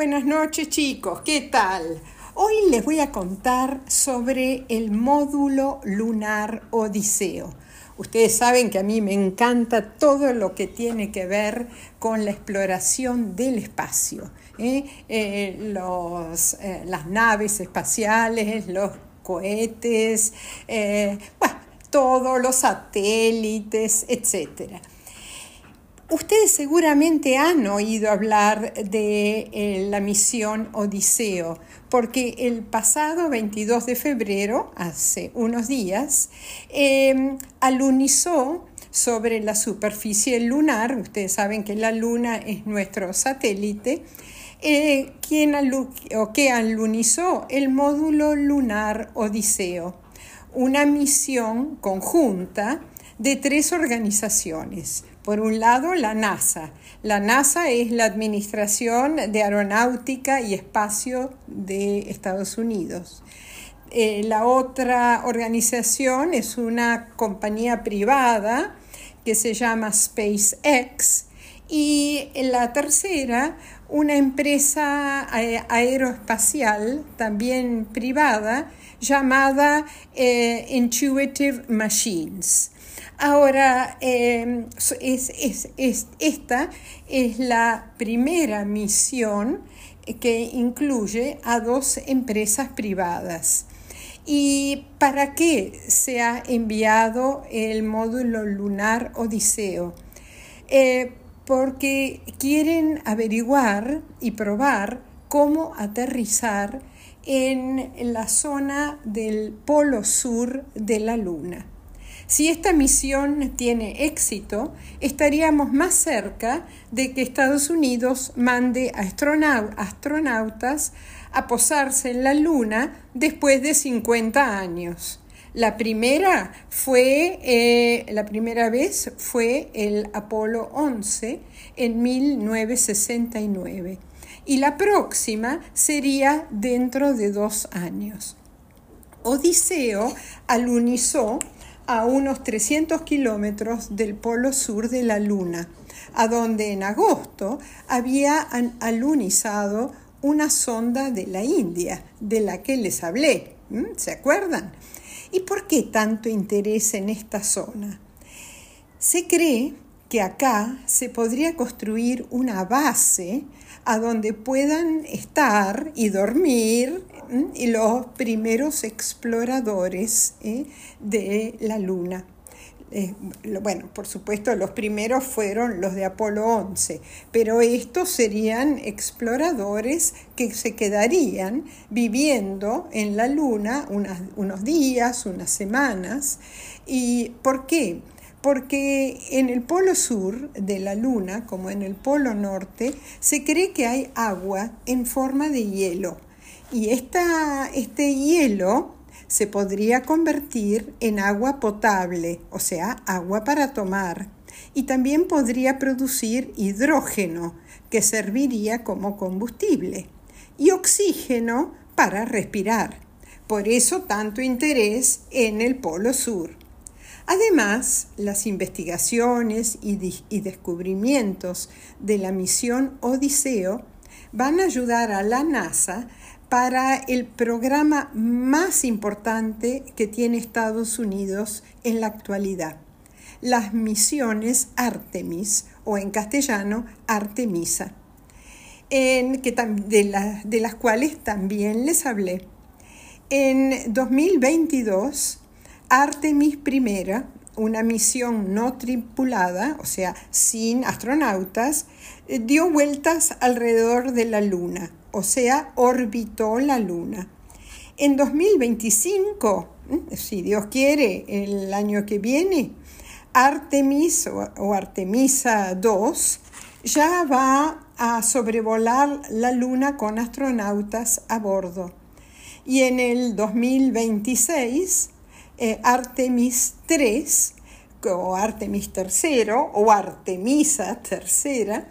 Buenas noches chicos, ¿qué tal? Hoy les voy a contar sobre el módulo lunar Odiseo. Ustedes saben que a mí me encanta todo lo que tiene que ver con la exploración del espacio. ¿eh? Eh, los, eh, las naves espaciales, los cohetes, todos los satélites, etcétera. Ustedes seguramente han oído hablar de eh, la misión Odiseo, porque el pasado 22 de febrero, hace unos días, em, alunizó sobre la superficie lunar, ustedes saben que la luna es nuestro satélite, eh, quien alunizó el módulo lunar Odiseo, una misión conjunta de tres organizaciones. Por un lado, la NASA. La NASA es la Administración de Aeronáutica y Espacio de Estados Unidos. Eh, la otra organización es una compañía privada que se llama SpaceX y la tercera, una empresa eh, aeroespacial también privada llamada eh, Intuitive Machines. Ahora, em, esta es la primera misión que incluye a dos empresas privadas. ¿Y para qué se ha enviado el módulo lunar Odiseo? Eh, porque quieren averiguar y probar cómo aterrizar en la zona del polo sur de la Luna. Si esta misión tiene éxito, estaríamos más cerca de que Estados Unidos mande a astronautas a posarse en la Luna después de 50 años. La primera fue, eh, la primera vez fue el Apolo 11 en 1969 y la próxima sería dentro de dos años. Odiseo alunizó a unos 300 kilómetros del polo sur de la Luna, a donde en agosto había alunizado una sonda de la India, de la que les hablé. ¿Se acuerdan? ¿Y por qué tanto interés en esta zona? Se cree que acá se podría construir una base a donde puedan estar y dormir los primeros exploradores ¿eh? de la Luna. Bueno, por supuesto, los primeros fueron los de Apolo 11, pero estos serían exploradores que se quedarían viviendo en la Luna unos días, unas semanas. ¿Y por qué? porque en el polo sur de la Luna, como en el polo norte, se cree que hay agua en forma de hielo. Y este hielo se podría convertir en agua potable, o sea, agua para tomar. Y también podría producir hidrógeno, que serviría como combustible, y oxígeno para respirar. Por eso tanto interés en el polo sur. Además, las investigaciones y, descubrimientos de la misión Odiseo van a ayudar a la NASA para el programa más importante que tiene Estados Unidos en la actualidad, las misiones Artemis o en castellano Artemisa, de, de las cuales también les hablé. En 2022, Artemis I, una misión no tripulada, o sea, sin astronautas, dio vueltas alrededor de la Luna, o sea, orbitó la Luna. En 2025, mm, si Dios quiere, el año que viene, Artemis o Artemisa II ya va a sobrevolar la Luna con astronautas a bordo. Y en el 2026, eh, Artemis III o Artemis III o Artemisa III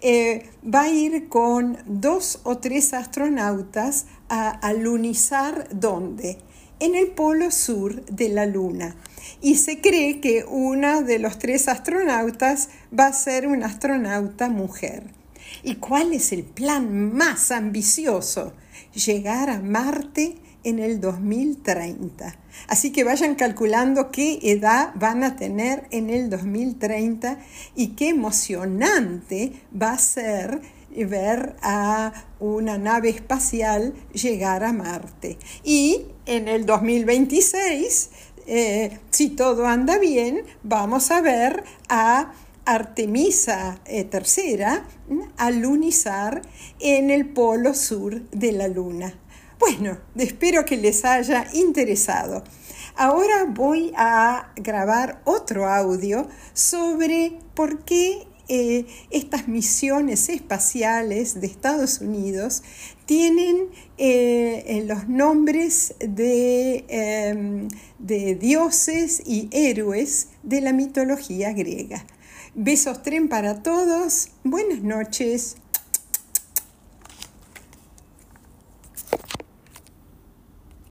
eh, va a ir con dos o tres astronautas a alunizar ¿dónde? En el polo sur de la Luna. Y se cree que una de los tres astronautas va a ser una astronauta mujer. ¿Y cuál es el plan más ambicioso? Llegar a Marte en el 2030. Así que vayan calculando qué edad van a tener en el 2030 y qué emocionante va a ser ver a una nave espacial llegar a Marte. Y en el 2026, eh, si todo anda bien, vamos a ver a Artemisa III eh, alunizar en el polo sur de la Luna. Bueno, espero que les haya interesado. Ahora voy a grabar otro audio sobre por qué eh, estas misiones espaciales de Estados Unidos tienen eh, los nombres de, em, de dioses y héroes de la mitología griega. Besos tren para todos, buenas noches.